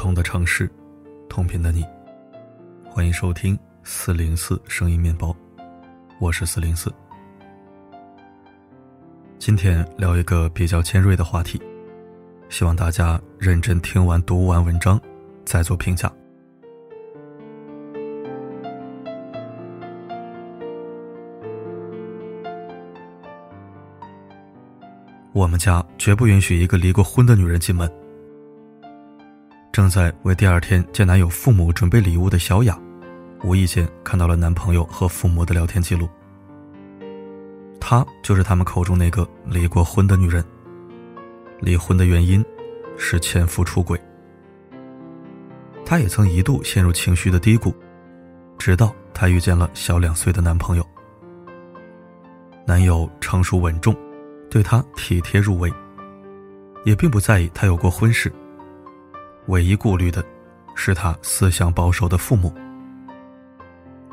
同的城市，同频的你，欢迎收听四零四声音面包，我是四零四。今天聊一个比较尖锐的话题，希望大家认真听完、读完文章再做评价。我们家绝不允许一个离过婚的女人进门。正在为第二天见男友父母准备礼物的小雅，无意间看到了男朋友和父母的聊天记录。她就是他们口中那个离过婚的女人。离婚的原因是前夫出轨。她也曾一度陷入情绪的低谷，直到她遇见了小两岁的男朋友。男友成熟稳重。对她体贴入微，也并不在意她有过婚史。唯一顾虑的，是他思想保守的父母。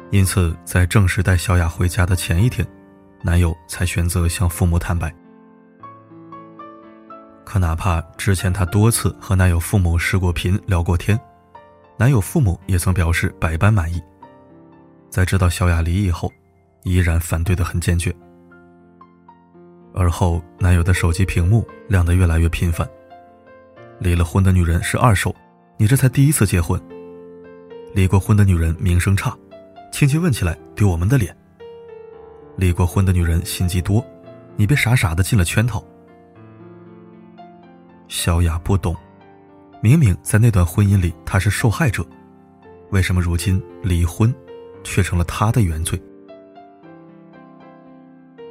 因此，在正式带小雅回家的前一天，男友才选择向父母坦白。可哪怕之前她多次和男友父母视过频、聊过天，男友父母也曾表示百般满意。在知道小雅离异后，依然反对的很坚决。而后，男友的手机屏幕亮得越来越频繁。离了婚的女人是二手，你这才第一次结婚。离过婚的女人名声差，亲戚问起来丢我们的脸。离过婚的女人心机多，你别傻傻的进了圈套。小雅不懂，明明在那段婚姻里她是受害者，为什么如今离婚，却成了她的原罪？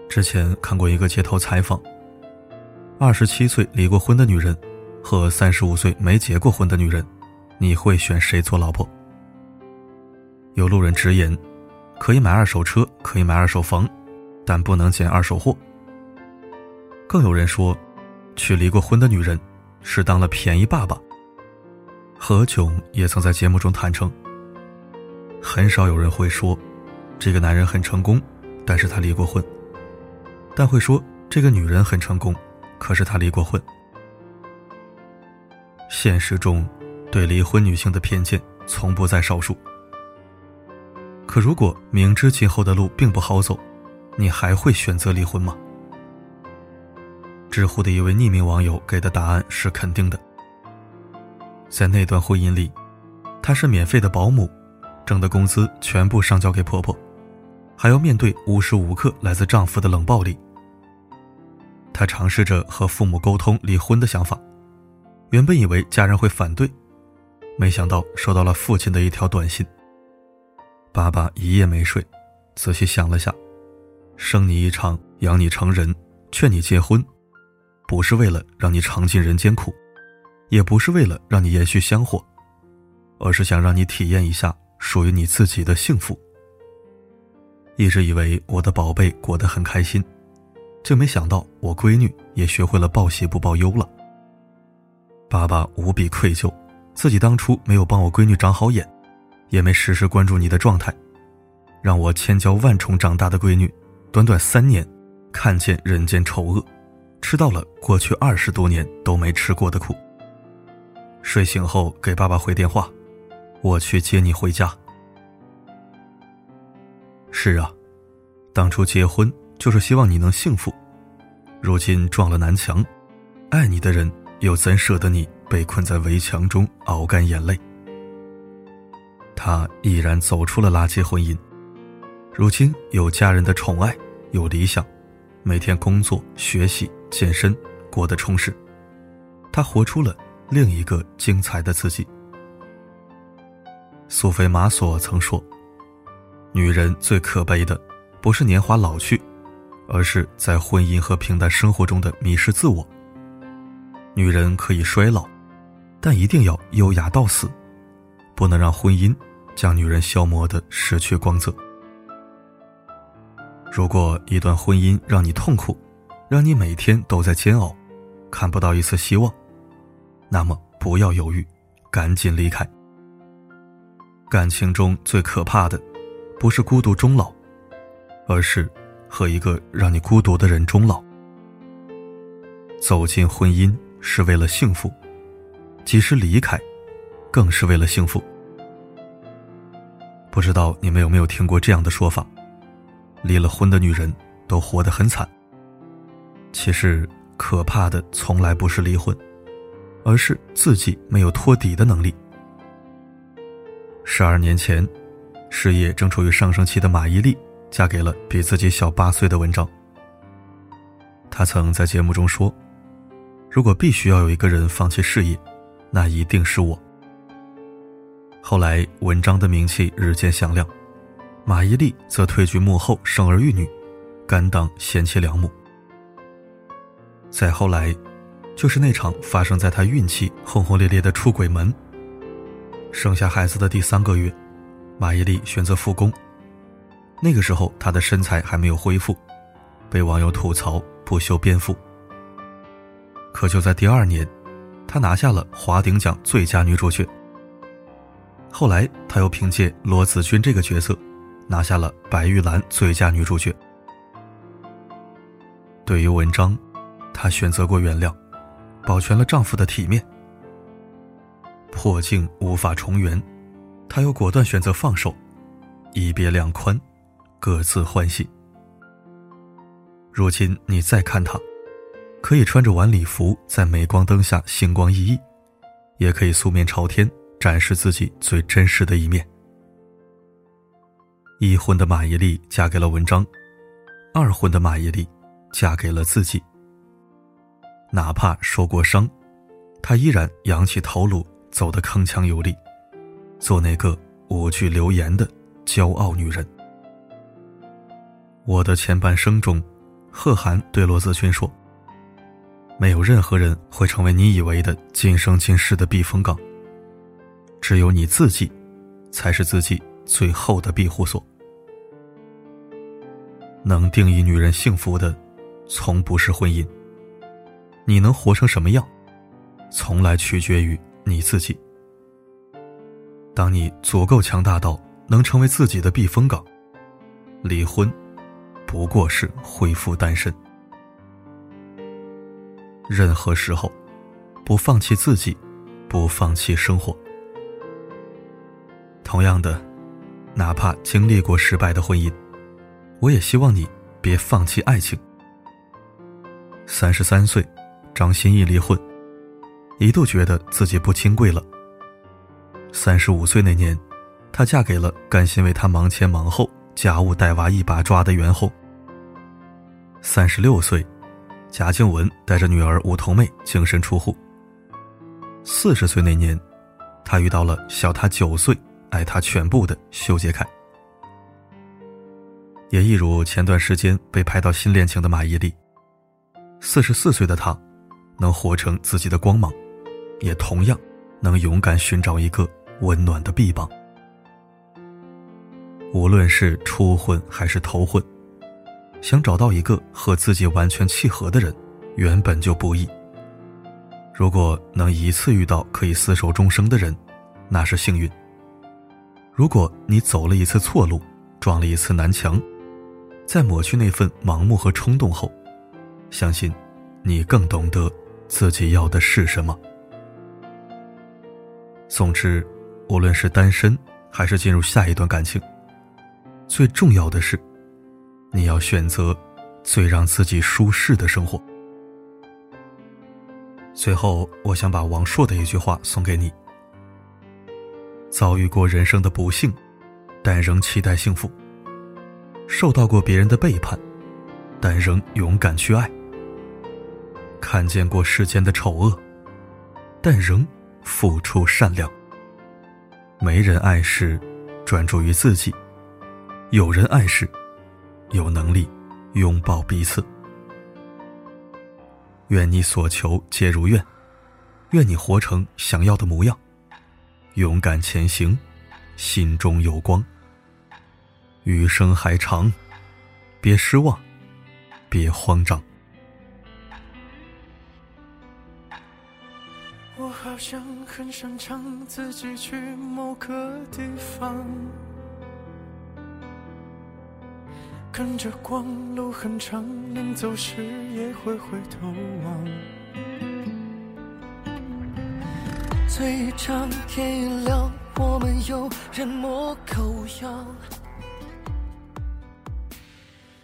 之前看过一个街头采访，二十七岁离过婚的女人和三十五岁没结过婚的女人，你会选谁做老婆？有路人直言，可以买二手车，可以买二手房，但不能捡二手货。更有人说，娶离过婚的女人是当了便宜爸爸。何炅也曾在节目中坦诚，很少有人会说，这个男人很成功，但是他离过婚。但会说这个女人很成功，可是她离过婚。现实中，对离婚女性的偏见从不在少数。可如果明知今后的路并不好走，你还会选择离婚吗？知乎的一位匿名网友给的答案是肯定的。在那段婚姻里，她是免费的保姆，挣的工资全部上交给婆婆，还要面对无时无刻来自丈夫的冷暴力。她尝试着和父母沟通离婚的想法，原本以为家人会反对，没想到收到了父亲的一条短信。爸爸一夜没睡，仔细想了下，生你一场，养你成人，劝你结婚，不是为了让你尝尽人间苦，也不是为了让你延续香火，而是想让你体验一下属于你自己的幸福。一直以为我的宝贝过得很开心。就没想到我闺女也学会了报喜不报忧了。爸爸无比愧疚，自己当初没有帮我闺女长好眼，也没时时关注你的状态，让我千娇万宠长大的闺女，短短三年，看见人间丑恶，吃到了过去二十多年都没吃过的苦。睡醒后给爸爸回电话，我去接你回家。是啊，当初结婚。就是希望你能幸福，如今撞了南墙，爱你的人又怎舍得你被困在围墙中熬干眼泪？他毅然走出了垃圾婚姻，如今有家人的宠爱，有理想，每天工作、学习、健身，过得充实。他活出了另一个精彩的自己。苏菲玛索曾说：“女人最可悲的，不是年华老去。”而是在婚姻和平淡生活中的迷失自我。女人可以衰老，但一定要优雅到死，不能让婚姻将女人消磨的失去光泽。如果一段婚姻让你痛苦，让你每天都在煎熬，看不到一丝希望，那么不要犹豫，赶紧离开。感情中最可怕的，不是孤独终老，而是。和一个让你孤独的人终老。走进婚姻是为了幸福，即使离开，更是为了幸福。不知道你们有没有听过这样的说法：离了婚的女人都活得很惨。其实，可怕的从来不是离婚，而是自己没有托底的能力。十二年前，事业正处于上升期的马伊琍，嫁给了比自己小八岁的文章。她曾在节目中说：“如果必须要有一个人放弃事业，那一定是我。”后来，文章的名气日渐响亮，马伊琍则退居幕后，生儿育女，甘当贤妻良母。再后来，就是那场发生在她孕期轰轰烈烈的出轨门。生下孩子的第三个月，马伊琍选择复工。那个时候，她的身材还没有恢复，被网友吐槽不修边幅。可就在第二年，她拿下了华鼎奖最佳女主角。后来，她又凭借罗子君这个角色，拿下了白玉兰最佳女主角。对于文章，她选择过原谅，保全了丈夫的体面。破镜无法重圆，他又果断选择放手，一别两宽，各自欢喜。如今你再看他，可以穿着晚礼服在镁光灯下星光熠熠，也可以素面朝天展示自己最真实的一面。一婚的马伊琍嫁给了文章，二婚的马伊琍嫁给了自己。哪怕受过伤，她依然扬起头颅。走得铿锵有力，做那个无惧流言的骄傲女人。我的前半生中，贺涵对罗子君说：“没有任何人会成为你以为的今生今世的避风港，只有你自己，才是自己最后的庇护所。能定义女人幸福的，从不是婚姻。你能活成什么样，从来取决于。”你自己，当你足够强大到能成为自己的避风港，离婚不过是恢复单身。任何时候，不放弃自己，不放弃生活。同样的，哪怕经历过失败的婚姻，我也希望你别放弃爱情。三十三岁，张歆艺离婚。一度觉得自己不清贵了。三十五岁那年，她嫁给了甘心为她忙前忙后、家务带娃一把抓的袁弘。三十六岁，贾静雯带着女儿梧桐妹净身出户。四十岁那年，她遇到了小她九岁、爱她全部的修杰楷。也一如前段时间被拍到新恋情的马伊琍，四十四岁的她，能活成自己的光芒。也同样能勇敢寻找一个温暖的臂膀。无论是初婚还是头婚，想找到一个和自己完全契合的人，原本就不易。如果能一次遇到可以厮守终生的人，那是幸运。如果你走了一次错路，撞了一次南墙，在抹去那份盲目和冲动后，相信你更懂得自己要的是什么。总之，无论是单身还是进入下一段感情，最重要的是，你要选择最让自己舒适的生活。最后，我想把王朔的一句话送给你：遭遇过人生的不幸，但仍期待幸福；受到过别人的背叛，但仍勇敢去爱；看见过世间的丑恶，但仍。付出善良，没人爱时，专注于自己；有人爱时，有能力拥抱彼此。愿你所求皆如愿，愿你活成想要的模样，勇敢前行，心中有光。余生还长，别失望，别慌张。我好像很擅长自己去某个地方，跟着光，路很长，临走时也会回头望。最长天一亮，我们有人摸口样。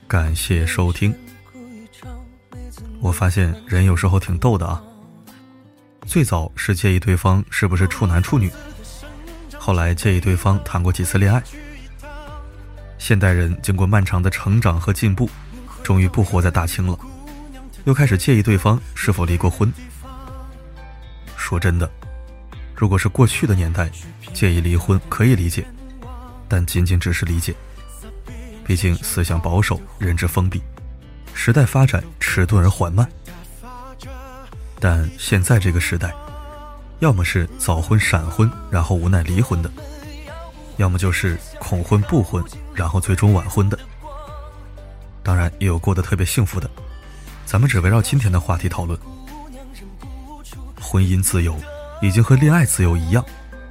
感谢收听。我发现人有时候挺逗的啊。最早是介意对方是不是处男处女，后来介意对方谈过几次恋爱。现代人经过漫长的成长和进步，终于不活在大清了，又开始介意对方是否离过婚。说真的，如果是过去的年代，介意离婚可以理解，但仅仅只是理解。毕竟思想保守，认知封闭，时代发展迟钝而缓慢。但现在这个时代，要么是早婚闪婚，然后无奈离婚的；要么就是恐婚不婚，然后最终晚婚的。当然，也有过得特别幸福的。咱们只围绕今天的话题讨论。婚姻自由已经和恋爱自由一样，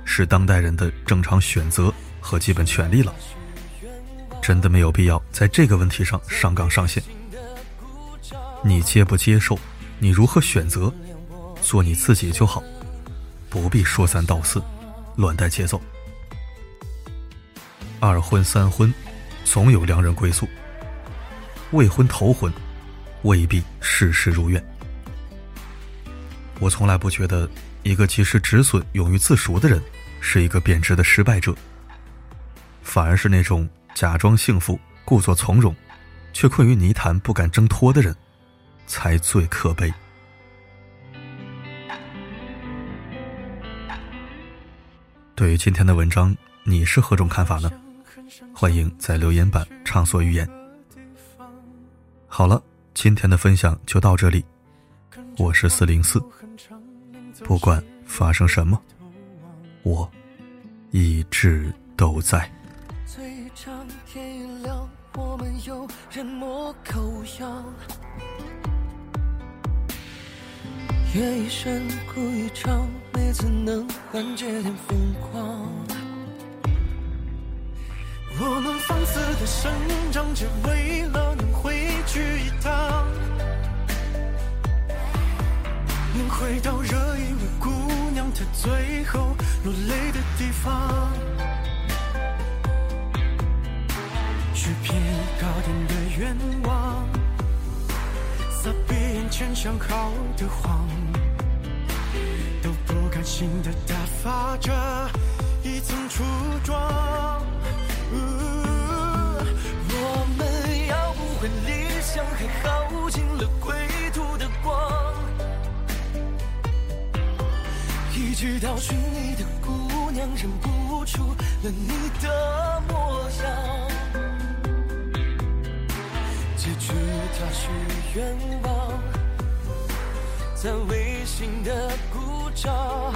是当代人的正常选择和基本权利了。真的没有必要在这个问题上上纲上线。你接不接受？你如何选择？做你自己就好，不必说三道四，乱带节奏。二婚三婚，总有良人归宿；未婚头婚，未必事事如愿。我从来不觉得一个及时止损、勇于自赎的人是一个贬值的失败者，反而是那种假装幸福、故作从容，却困于泥潭不敢挣脱的人。才最可悲。对于今天的文章，你是何种看法呢？欢迎在留言板畅所欲言。好了，今天的分享就到这里。我是四零四，不管发生什么，我一直都在。夜已深，哭一场，每次能缓解点疯狂。的生长，只为了能回去一趟，能回到热一位姑娘她最后落泪的地方，许偏高点的愿望，撒遍眼前想好的谎。都不甘心的打发着一层初妆。直到寻你的姑娘，认不出了你的模样。结局他许愿望，在微信的鼓掌。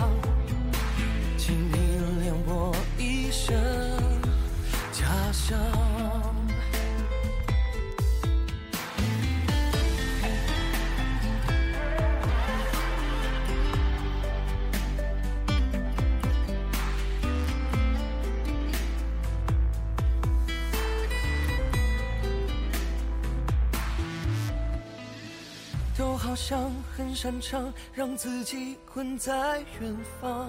请你谅我一生假象。都好像很擅长让自己困在远方。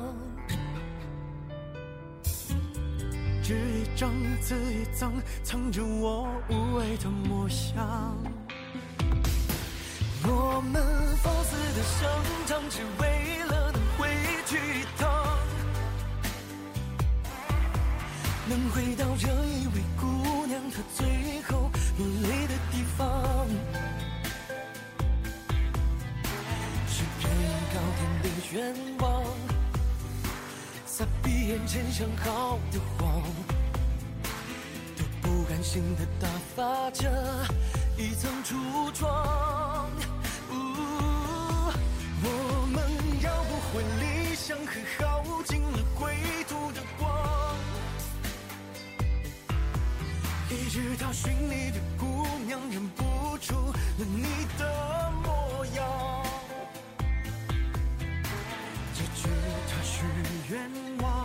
纸一张，字一张，藏着我无畏的模样。我们放肆的生长，只为了能回去一趟，能回到这一位姑娘她最后落泪的地方。的愿望，撒闭眼前想好的谎。都不甘心的打发着一层初妆。呜我们要不回理想，和耗尽了归途的光。一直到寻你的姑娘，认不出了你的模样。愿望，